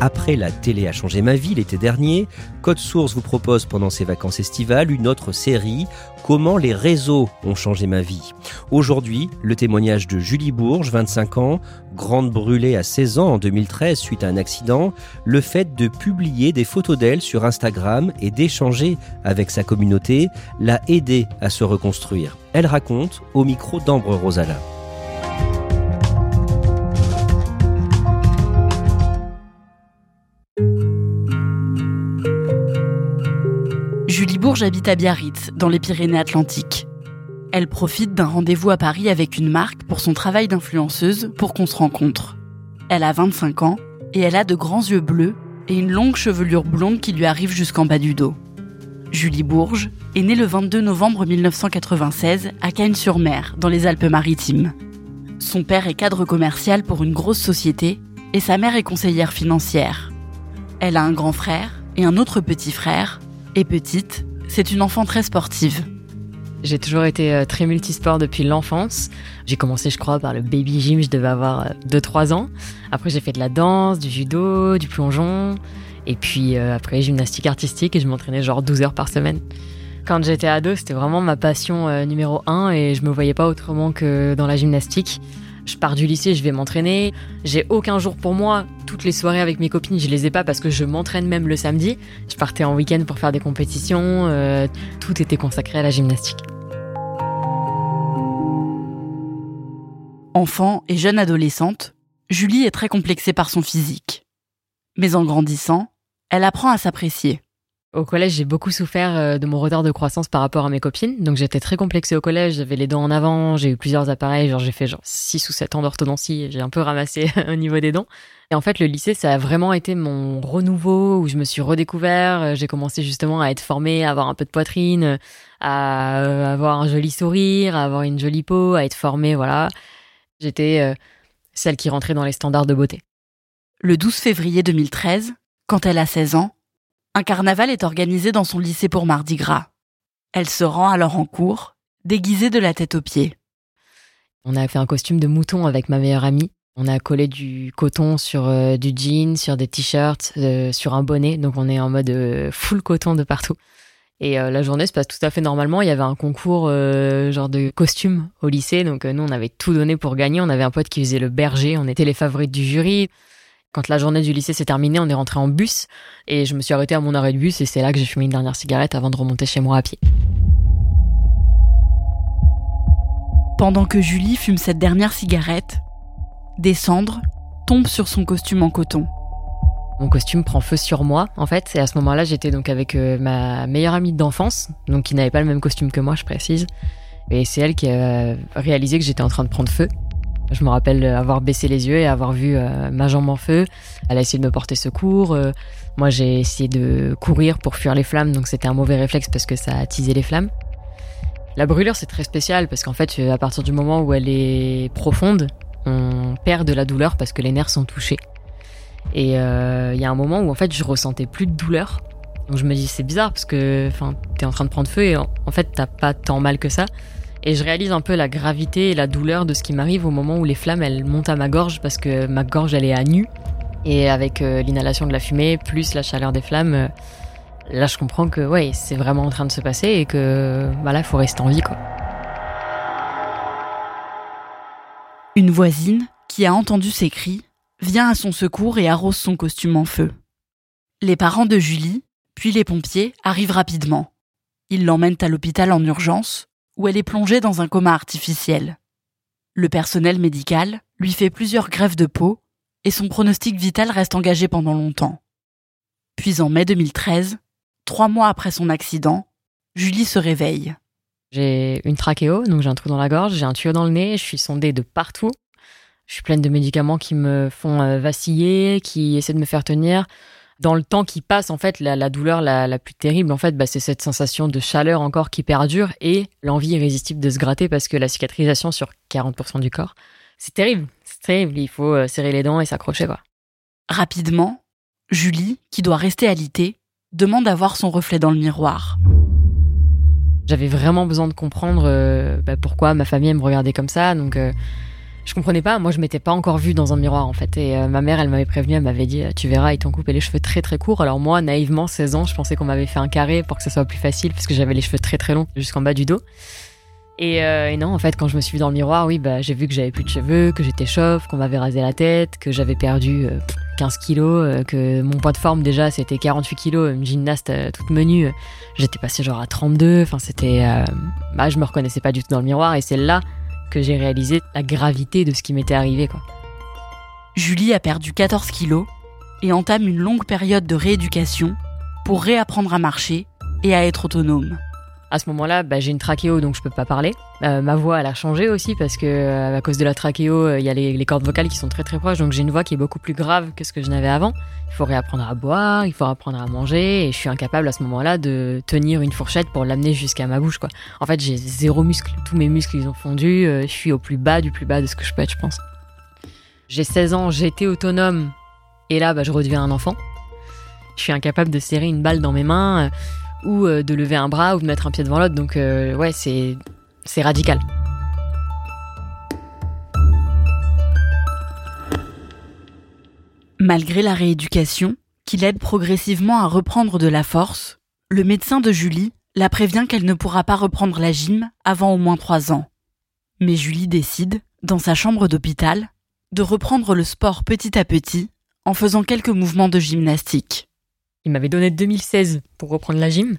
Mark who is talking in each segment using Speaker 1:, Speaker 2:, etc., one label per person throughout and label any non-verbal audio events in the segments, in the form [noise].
Speaker 1: Après la télé a changé ma vie l'été dernier, Code Source vous propose pendant ses vacances estivales une autre série, Comment les réseaux ont changé ma vie? Aujourd'hui, le témoignage de Julie Bourges, 25 ans, grande brûlée à 16 ans en 2013 suite à un accident, le fait de publier des photos d'elle sur Instagram et d'échanger avec sa communauté l'a aidée à se reconstruire. Elle raconte au micro d'Ambre Rosala.
Speaker 2: Bourges habite à Biarritz, dans les Pyrénées-Atlantiques. Elle profite d'un rendez-vous à Paris avec une marque pour son travail d'influenceuse pour qu'on se rencontre. Elle a 25 ans et elle a de grands yeux bleus et une longue chevelure blonde qui lui arrive jusqu'en bas du dos. Julie Bourges est née le 22 novembre 1996 à Cagnes-sur-Mer, dans les Alpes-Maritimes. Son père est cadre commercial pour une grosse société et sa mère est conseillère financière. Elle a un grand frère et un autre petit frère, et petite, c'est une enfant très sportive.
Speaker 3: J'ai toujours été euh, très multisport depuis l'enfance. J'ai commencé, je crois, par le baby gym, je devais avoir 2-3 ans. Après, j'ai fait de la danse, du judo, du plongeon. Et puis euh, après, gymnastique artistique et je m'entraînais genre 12 heures par semaine. Quand j'étais ado, c'était vraiment ma passion euh, numéro 1 et je me voyais pas autrement que dans la gymnastique. Je pars du lycée, je vais m'entraîner. J'ai aucun jour pour moi. Toutes les soirées avec mes copines, je les ai pas parce que je m'entraîne même le samedi. Je partais en week-end pour faire des compétitions. euh, tout était consacré à la gymnastique.
Speaker 2: Enfant et jeune adolescente, Julie est très complexée par son physique. Mais en grandissant, elle apprend à s'apprécier.
Speaker 3: Au collège, j'ai beaucoup souffert euh, de mon retard de croissance par rapport à mes copines. Donc j'étais très complexée au collège, j'avais les dents en avant, j'ai eu plusieurs appareils, genre j'ai fait genre 6 ou 7 ans d'orthodontie, j'ai un peu ramassé [laughs] au niveau des dents. Et en fait, le lycée, ça a vraiment été mon renouveau où je me suis redécouvert, Euh, j'ai commencé justement à être formée, à avoir un peu de poitrine, à euh, avoir un joli sourire, à avoir une jolie peau, à être formée, voilà. J'étais celle qui rentrait dans les standards de beauté.
Speaker 2: Le 12 février 2013, quand elle a 16 ans, un carnaval est organisé dans son lycée pour Mardi Gras. Elle se rend alors en cours, déguisée de la tête aux pieds.
Speaker 3: On a fait un costume de mouton avec ma meilleure amie. On a collé du coton sur euh, du jean, sur des t-shirts, euh, sur un bonnet. Donc on est en mode euh, full coton de partout. Et la journée se passe tout à fait normalement. Il y avait un concours genre de costumes au lycée. Donc nous, on avait tout donné pour gagner. On avait un pote qui faisait le berger. On était les favorites du jury. Quand la journée du lycée s'est terminée, on est rentré en bus. Et je me suis arrêtée à mon arrêt de bus. Et c'est là que j'ai fumé une dernière cigarette avant de remonter chez moi à pied.
Speaker 2: Pendant que Julie fume cette dernière cigarette, des cendres tombent sur son costume en coton.
Speaker 3: Mon costume prend feu sur moi, en fait. Et à ce moment-là, j'étais donc avec euh, ma meilleure amie d'enfance, donc qui n'avait pas le même costume que moi, je précise. Et c'est elle qui a réalisé que j'étais en train de prendre feu. Je me rappelle avoir baissé les yeux et avoir vu euh, ma jambe en feu. Elle a essayé de me porter secours. Euh, moi, j'ai essayé de courir pour fuir les flammes, donc c'était un mauvais réflexe parce que ça a attisé les flammes. La brûlure, c'est très spécial parce qu'en fait, euh, à partir du moment où elle est profonde, on perd de la douleur parce que les nerfs sont touchés. Et il y a un moment où en fait je ressentais plus de douleur. Donc je me dis c'est bizarre parce que t'es en train de prendre feu et en fait t'as pas tant mal que ça. Et je réalise un peu la gravité et la douleur de ce qui m'arrive au moment où les flammes montent à ma gorge parce que ma gorge elle est à nu. Et avec l'inhalation de la fumée, plus la chaleur des flammes, là je comprends que ouais, c'est vraiment en train de se passer et que voilà, faut rester en vie quoi.
Speaker 2: Une voisine, qui a entendu ces cris, vient à son secours et arrose son costume en feu. Les parents de Julie, puis les pompiers, arrivent rapidement. Ils l'emmènent à l'hôpital en urgence, où elle est plongée dans un coma artificiel. Le personnel médical lui fait plusieurs greffes de peau, et son pronostic vital reste engagé pendant longtemps. Puis en mai 2013, trois mois après son accident, Julie se réveille.
Speaker 3: J'ai une trachéo, donc j'ai un trou dans la gorge, j'ai un tuyau dans le nez, je suis sondée de partout. Je suis pleine de médicaments qui me font euh, vaciller, qui essaient de me faire tenir. Dans le temps qui passe, en fait, la, douleur la, plus terrible, en fait, bah, c'est cette sensation de chaleur encore qui perdure et l'envie irrésistible de se gratter parce que la cicatrisation sur 40% du corps, c'est terrible. C'est terrible. Il faut euh, serrer les dents et s'accrocher, quoi.
Speaker 2: Rapidement, Julie, qui doit rester alitée, demande à voir son reflet dans le miroir.
Speaker 3: J'avais vraiment besoin de comprendre euh, bah, pourquoi ma famille me regardait comme ça, donc je comprenais pas. Moi, je m'étais pas encore vue dans un miroir en fait. Et euh, ma mère, elle m'avait prévenu, elle m'avait dit, tu verras, ils t'ont coupé les cheveux très très courts. Alors moi, naïvement, 16 ans, je pensais qu'on m'avait fait un carré pour que ce soit plus facile parce que j'avais les cheveux très très longs jusqu'en bas du dos. Et, euh, non, en fait, quand je me suis vue dans le miroir, oui, bah, j'ai vu que j'avais plus de cheveux, que j'étais chauve, qu'on m'avait rasé la tête, que j'avais perdu 15 euh, kilos, que mon poids de forme déjà c'était 48 kilos, une gymnaste toute menue, j'étais passée genre à 32. Enfin, c'était, bah, je me reconnaissais pas du tout dans le miroir. Et c'est là que j'ai réalisé la gravité de ce qui m'était arrivé.
Speaker 2: Julie a perdu 14 kilos et entame une longue période de rééducation pour réapprendre à marcher et à être autonome.
Speaker 3: À ce moment-là, bah, j'ai une trachéo, donc je peux pas parler. Euh, ma voix, elle a changé aussi parce que euh, à cause de la trachéo, euh, il y a les, cordes vocales qui sont très très proches, donc j'ai une voix qui est beaucoup plus grave que ce que je n'avais avant. Il faut réapprendre à boire, il faut apprendre à manger, et je suis incapable à ce moment-là de tenir une fourchette pour l'amener jusqu'à ma bouche. Quoi. En fait, j'ai zéro muscle. Tous mes muscles, ils ont fondu. je suis au plus bas du plus bas de ce que je peux être, je pense. J'ai 16 ans, j'étais autonome, et là, bah, je redeviens un enfant. Je suis incapable de serrer une balle dans mes mains ou euh, de lever un bras ou de mettre un pied devant l'autre. Donc euh, ouais, c'est c'est radical.
Speaker 2: Malgré la rééducation, qui l'aide progressivement à reprendre de la force, le médecin de Julie la prévient qu'elle ne pourra pas reprendre la gym avant au moins trois ans. Mais Julie décide, dans sa chambre d'hôpital, de reprendre le sport petit à petit en faisant quelques mouvements de gymnastique.
Speaker 3: Il m'avait donné 2016 pour reprendre la gym.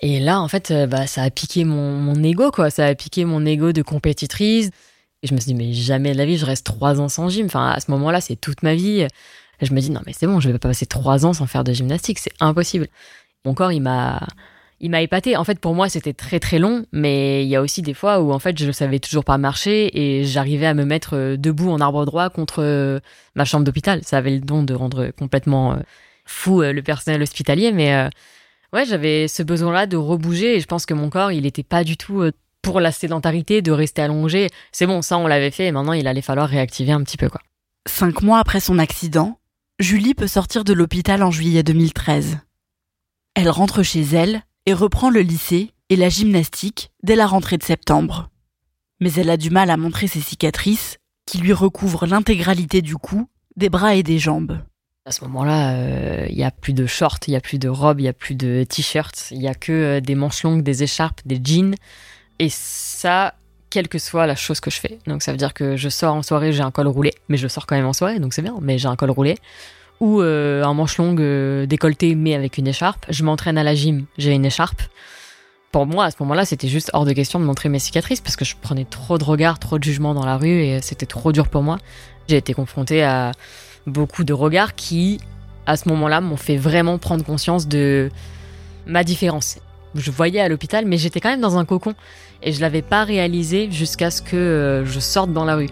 Speaker 3: Et là, en fait, euh, bah, ça a piqué mon, mon ego, quoi. Ça a piqué mon ego de compétitrice. Et je me suis dit, mais jamais de la vie, je reste trois ans sans gym. Enfin, à ce moment-là, c'est toute ma vie. Je me dis, non, mais c'est bon, je vais pas passer trois ans sans faire de gymnastique. C'est impossible. Mon corps, il m'a, il m'a épaté. En fait, pour moi, c'était très très long, mais il y a aussi des fois où en fait, je ne savais toujours pas marcher et j'arrivais à me mettre euh, debout en arbre droit contre euh, ma chambre d'hôpital. Ça avait le don de rendre complètement fou euh, le personnel hospitalier, mais euh, ouais, j'avais ce besoin-là de rebouger et je pense que mon corps, il n'était pas du tout euh, pour la sédentarité, de rester allongé. C'est bon, ça, on l'avait fait et maintenant, il allait falloir réactiver un petit peu, quoi.
Speaker 2: Cinq mois après son accident, Julie peut sortir de l'hôpital en juillet 2013. Elle rentre chez elle et reprend le lycée et la gymnastique dès la rentrée de septembre. Mais elle a du mal à montrer ses cicatrices qui lui recouvrent l'intégralité du cou, des bras et des jambes.
Speaker 3: À ce moment-là, euh, il n'y a plus de shorts, il n'y a plus de robes, il n'y a plus de t-shirts, il n'y a que euh, des manches longues, des écharpes, des jeans. Et ça, quelle que soit la chose que je fais. Donc ça veut dire que je sors en soirée, j'ai un col roulé, mais je sors quand même en soirée, donc c'est bien, mais j'ai un col roulé. Ou euh, un manche longue décolleté, mais avec une écharpe. Je m'entraîne à la gym, j'ai une écharpe. Pour moi, à ce moment-là, c'était juste hors de question de montrer mes cicatrices parce que je prenais trop de regards, trop de jugements dans la rue et c'était trop dur pour moi. J'ai été confrontée à beaucoup de regards qui, à ce moment-là, m'ont fait vraiment prendre conscience de ma différence. Je voyais à l'hôpital, mais j'étais quand même dans un cocon et je l'avais pas réalisé jusqu'à ce que euh, je sorte dans la rue.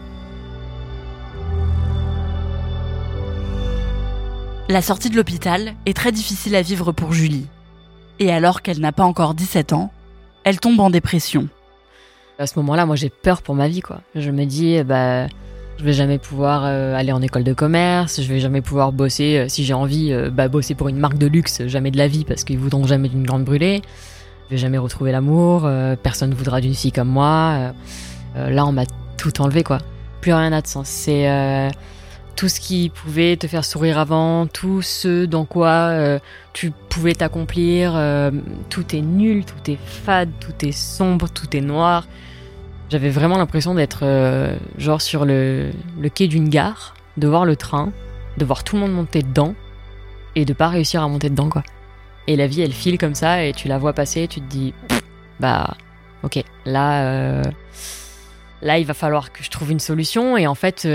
Speaker 2: La sortie de l'hôpital est très difficile à vivre pour Julie. Et alors qu'elle n'a pas encore 17 ans, elle tombe en dépression.
Speaker 3: À ce moment-là, moi j'ai peur pour ma vie quoi. Je me dis bah je vais jamais pouvoir euh, aller en école de commerce, je vais jamais pouvoir bosser, euh, si j'ai envie, euh, bah, bosser pour une marque de luxe, jamais de la vie parce qu'ils voudront jamais d'une grande brûlée. Je vais jamais retrouver l'amour, personne ne voudra d'une fille comme moi. là, on m'a tout enlevé, quoi. Plus rien n'a de sens. C'est tout ce qui pouvait te faire sourire avant, tout ce dans quoi tu pouvais t'accomplir, tout est nul, tout est fade, tout est sombre, tout est noir. J'avais vraiment l'impression d'être euh, genre sur le, quai d'une gare, de voir le train, de voir tout le monde monter dedans et de pas réussir à monter dedans quoi. Et la vie elle file comme ça et tu la vois passer et tu te dis bah ok là là il va falloir que je trouve une solution et en fait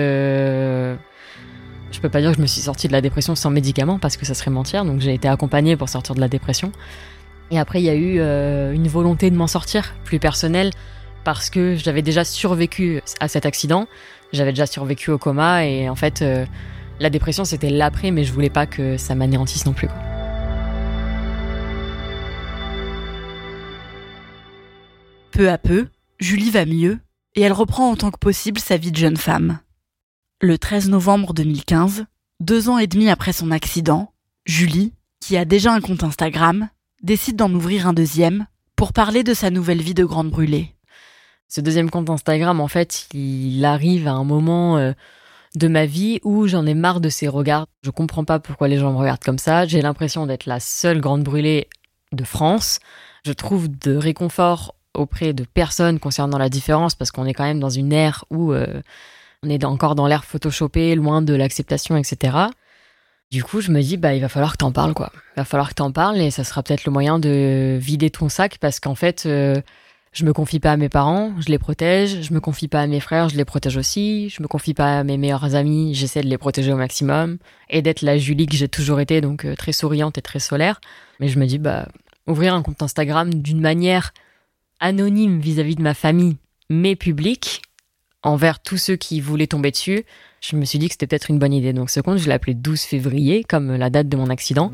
Speaker 3: je peux pas dire que je me suis sortie de la dépression sans médicaments parce que ça serait mentir. Donc j'ai été accompagnée pour sortir de la dépression. Et après, il y a eu euh, une volonté de m'en sortir, plus personnelle, parce que j'avais déjà survécu à cet accident. J'avais déjà survécu au coma et en fait, euh, la dépression c'était l'après, mais je voulais pas que ça m'anéantisse non plus.
Speaker 2: Peu à peu, Julie va mieux et elle reprend autant que possible sa vie de jeune femme. Le 13 novembre 2015, deux ans et demi après son accident, Julie, qui a déjà un compte Instagram, décide d'en ouvrir un deuxième pour parler de sa nouvelle vie de grande brûlée.
Speaker 3: Ce deuxième compte Instagram, en fait, il arrive à un moment euh, de ma vie où j'en ai marre de ces regards. Je comprends pas pourquoi les gens me regardent comme ça. J'ai l'impression d'être la seule grande brûlée de France. Je trouve de réconfort auprès de personnes concernant la différence parce qu'on est quand même dans une ère où euh, on est encore dans l'ère photoshopée, loin de l'acceptation, etc. Du coup, je me dis, bah, il va falloir que t'en parles, quoi. Il va falloir que t'en parles et ça sera peut-être le moyen de vider ton sac parce qu'en fait, euh, je me confie pas à mes parents, je les protège. Je me confie pas à mes frères, je les protège aussi. Je me confie pas à mes meilleurs amis, j'essaie de les protéger au maximum et d'être la Julie que j'ai toujours été, donc euh, très souriante et très solaire. Mais je me dis, bah, ouvrir un compte Instagram d'une manière anonyme vis-à-vis -vis de ma famille, mais publique, envers tous ceux qui voulaient tomber dessus, je me suis dit que c'était peut-être une bonne idée. Donc ce compte, je l'ai appelé 12 février, comme la date de mon accident.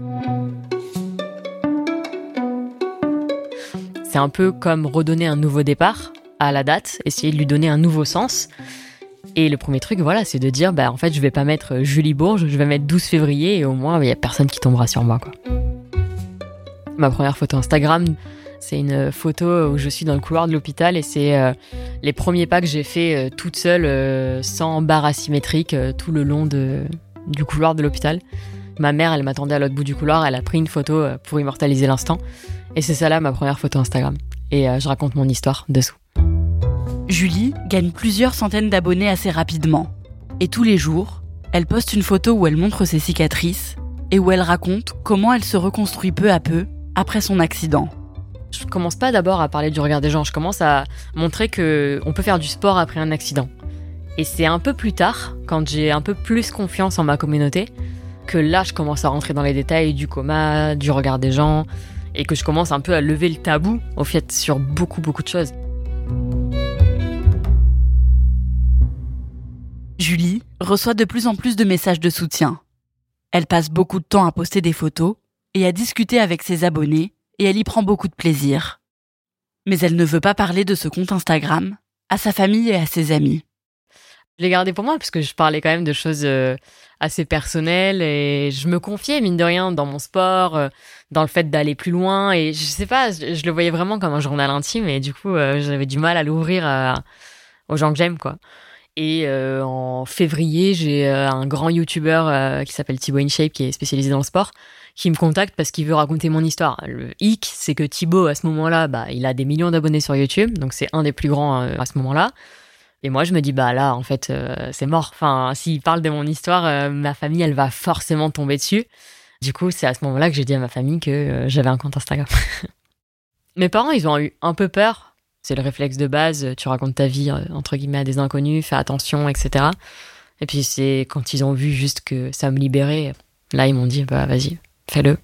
Speaker 3: C'est un peu comme redonner un nouveau départ à la date, essayer de lui donner un nouveau sens. Et le premier truc, voilà, c'est de dire, bah en fait, je vais pas mettre Julie Bourges, je vais mettre 12 février et au moins, il y a personne qui tombera sur moi. Ma première photo Instagram, c'est une photo où je suis dans le couloir de l'hôpital et c'est euh, les premiers pas que j'ai fait euh, toute seule, euh, sans barre asymétrique, tout le long du couloir de l'hôpital. Ma mère, elle m'attendait à l'autre bout du couloir, elle a pris une photo pour immortaliser l'instant. Et c'est ça là ma première photo Instagram. Et je raconte mon histoire dessous.
Speaker 2: Julie gagne plusieurs centaines d'abonnés assez rapidement. Et tous les jours, elle poste une photo où elle montre ses cicatrices et où elle raconte comment elle se reconstruit peu à peu après son accident
Speaker 3: je commence pas d'abord à parler du regard des gens, je commence à montrer que on peut faire du sport après un accident. Et c'est un peu plus tard, quand j'ai un peu plus confiance en ma communauté, que là je commence à rentrer dans les détails du coma, du regard des gens, et que je commence un peu à lever le tabou, au fait, sur beaucoup beaucoup de choses.
Speaker 2: Julie reçoit de plus en plus de messages de soutien. Elle passe beaucoup de temps à poster des photos et à discuter avec ses abonnés et elle y prend beaucoup de plaisir. Mais elle ne veut pas parler de ce compte Instagram à sa famille et à ses amis.
Speaker 3: Je l'ai gardé pour moi parce que je parlais quand même de choses euh, assez personnelles et je me confiais mine de rien dans mon sport, euh, dans le fait d'aller plus loin et je sais pas, je, le voyais vraiment comme un journal intime et du coup euh, j'avais du mal à l'ouvrir aux gens que j'aime quoi. Et en février, j'ai un grand YouTuber qui s'appelle Thibaut InShape qui est spécialisé dans le sport qui me contacte parce qu'il veut raconter mon histoire. Le hic, c'est que Thibaut, à ce moment-là, bah, il a des millions d'abonnés sur YouTube, donc c'est un des plus grands à ce moment-là. Et moi, je me dis, bah là, en fait, euh, c'est mort. Enfin, s'il parle de mon histoire, euh, ma famille, elle va forcément tomber dessus. Du coup, c'est à ce moment-là que j'ai dit à ma famille que j'avais un compte Instagram. [laughs] Mes parents, ils ont eu un peu peur. C'est le réflexe de base. Tu racontes ta vie, entre guillemets, à des inconnus, fais attention, etc. Et puis, c'est quand ils ont vu juste que ça me libérait, là, ils m'ont dit, bah vas-y, Fais-le.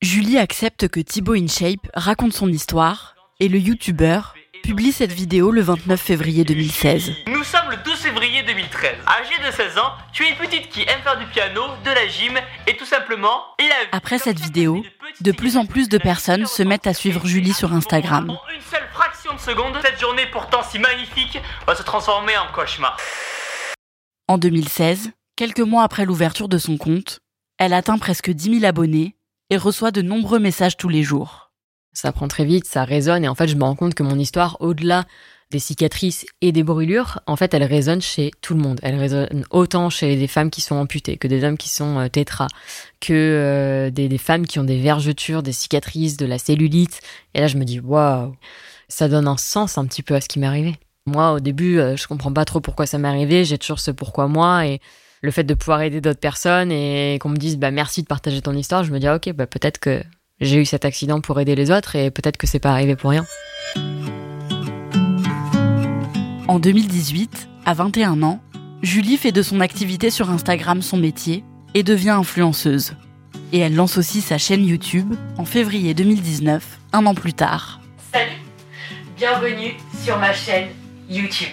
Speaker 2: Julie accepte que Thibaut InShape raconte son histoire et le youtubeur publie cette vidéo le 29 février 2016.
Speaker 4: Nous sommes le 12 février 2013. Âgée de 16 ans, tu es une petite qui aime faire du piano, de la gym et tout simplement
Speaker 2: Après cette vidéo, de plus en plus de personnes se mettent à suivre Julie sur Instagram.
Speaker 4: En une seule fraction de seconde, cette journée pourtant si magnifique va se transformer en cauchemar.
Speaker 2: En 2016, quelques mois après l'ouverture de son compte, elle atteint presque 10 000 abonnés et reçoit de nombreux messages tous les jours.
Speaker 3: Ça prend très vite, ça résonne et en fait je me rends compte que mon histoire, au-delà des cicatrices et des brûlures, en fait, elles résonnent chez tout le monde. Elles résonnent autant chez des femmes qui sont amputées, que des hommes qui sont euh, tétras, que euh, des, des, femmes qui ont des vergetures, des cicatrices, de la cellulite. Et là, je me dis, waouh, ça donne un sens un petit peu à ce qui m'est arrivé. Moi, au début, euh, je comprends pas trop pourquoi ça m'est arrivé. J'ai toujours ce pourquoi moi et le fait de pouvoir aider d'autres personnes et qu'on me dise, bah merci de partager ton histoire. Je me dis, ah, ok, bah peut-être que j'ai eu cet accident pour aider les autres et peut-être que c'est pas arrivé pour rien.
Speaker 2: En 2018, à 21 ans, Julie fait de son activité sur Instagram son métier et devient influenceuse. Et elle lance aussi sa chaîne YouTube en février 2019, un an plus tard.
Speaker 5: Salut Bienvenue sur ma chaîne YouTube.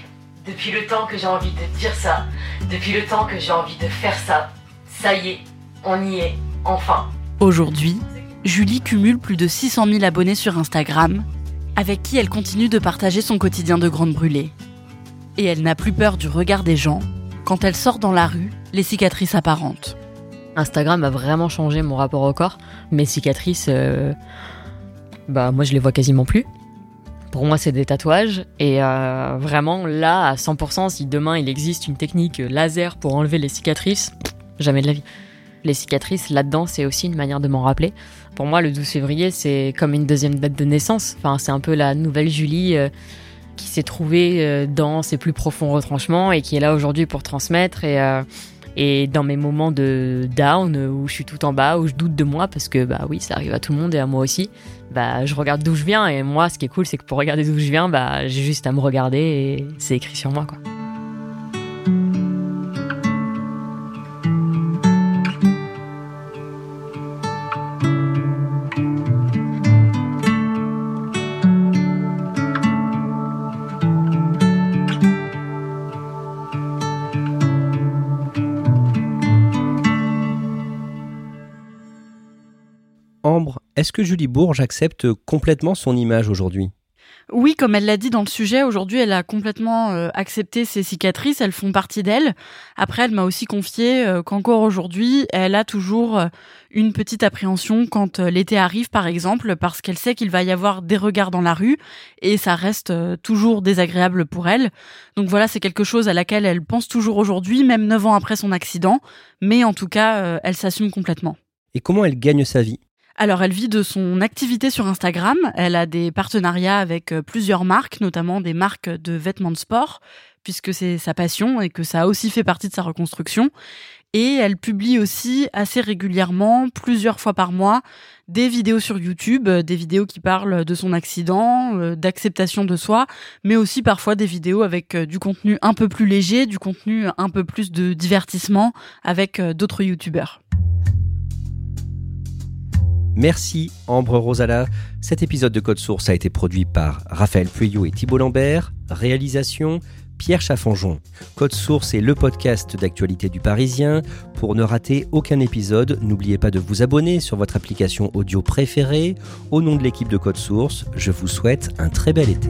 Speaker 5: Depuis le temps que j'ai envie de dire ça, depuis le temps que j'ai envie de faire ça, ça y est, on y est, enfin.
Speaker 2: Aujourd'hui, Julie cumule plus de 600 000 abonnés sur Instagram, avec qui elle continue de partager son quotidien de grande brûlée. Et elle n'a plus peur du regard des gens quand elle sort dans la rue, les cicatrices apparentes.
Speaker 3: Instagram a vraiment changé mon rapport au corps. Mes cicatrices, euh, bah moi je les vois quasiment plus. Pour moi, c'est des tatouages. Et euh, vraiment, là, à 100%, si demain il existe une technique laser pour enlever les cicatrices, jamais de la vie. Les cicatrices, là-dedans, c'est aussi une manière de m'en rappeler. Pour moi, le 12 février, c'est comme une deuxième date de naissance. Enfin, c'est un peu la nouvelle Julie euh, qui s'est trouvée euh, dans ses plus profonds retranchements et qui est là aujourd'hui pour transmettre. Et, euh, et dans mes moments de down, où je suis tout en bas, où je doute de moi, parce que bah oui, ça arrive à tout le monde et à moi aussi, bah je regarde d'où je viens. Et moi, ce qui est cool, c'est que pour regarder d'où je viens, bah j'ai juste à me regarder et c'est écrit sur moi, quoi.
Speaker 1: Est-ce que Julie Bourges accepte complètement son image aujourd'hui?
Speaker 2: Oui, comme elle l'a dit dans le sujet, aujourd'hui, elle a complètement euh, accepté ses cicatrices, elles font partie d'elle. Après, elle m'a aussi confié euh, qu'encore aujourd'hui, elle a toujours euh, une petite appréhension quand l'été arrive, par exemple, parce qu'elle sait qu'il va y avoir des regards dans la rue et ça reste toujours désagréable pour elle. Donc voilà, c'est quelque chose à laquelle elle pense toujours aujourd'hui, même neuf ans après son accident, mais en tout cas, elle s'assume complètement.
Speaker 1: Et comment elle gagne sa vie?
Speaker 2: Alors, elle vit de son activité sur Instagram. Elle a des partenariats avec euh, plusieurs marques, notamment des marques de vêtements de sport, puisque c'est sa passion et que ça a aussi fait partie de sa reconstruction. Et elle publie aussi assez régulièrement, plusieurs fois par mois, des vidéos sur YouTube, euh, des vidéos qui parlent de son accident, euh, d'acceptation de soi, mais aussi parfois des vidéos avec du contenu un peu plus léger, du contenu un peu plus de divertissement avec d'autres YouTubeurs.
Speaker 1: Merci Ambre Rosala. Cet épisode de Code Source a été produit par Raphaël Pueyo et Thibault Lambert. Réalisation Pierre Chaffanjon. Code Source est le podcast d'actualité du Parisien. Pour ne rater aucun épisode, n'oubliez pas de vous abonner sur votre application audio préférée. Au nom de l'équipe de Code Source, je vous souhaite un très bel été.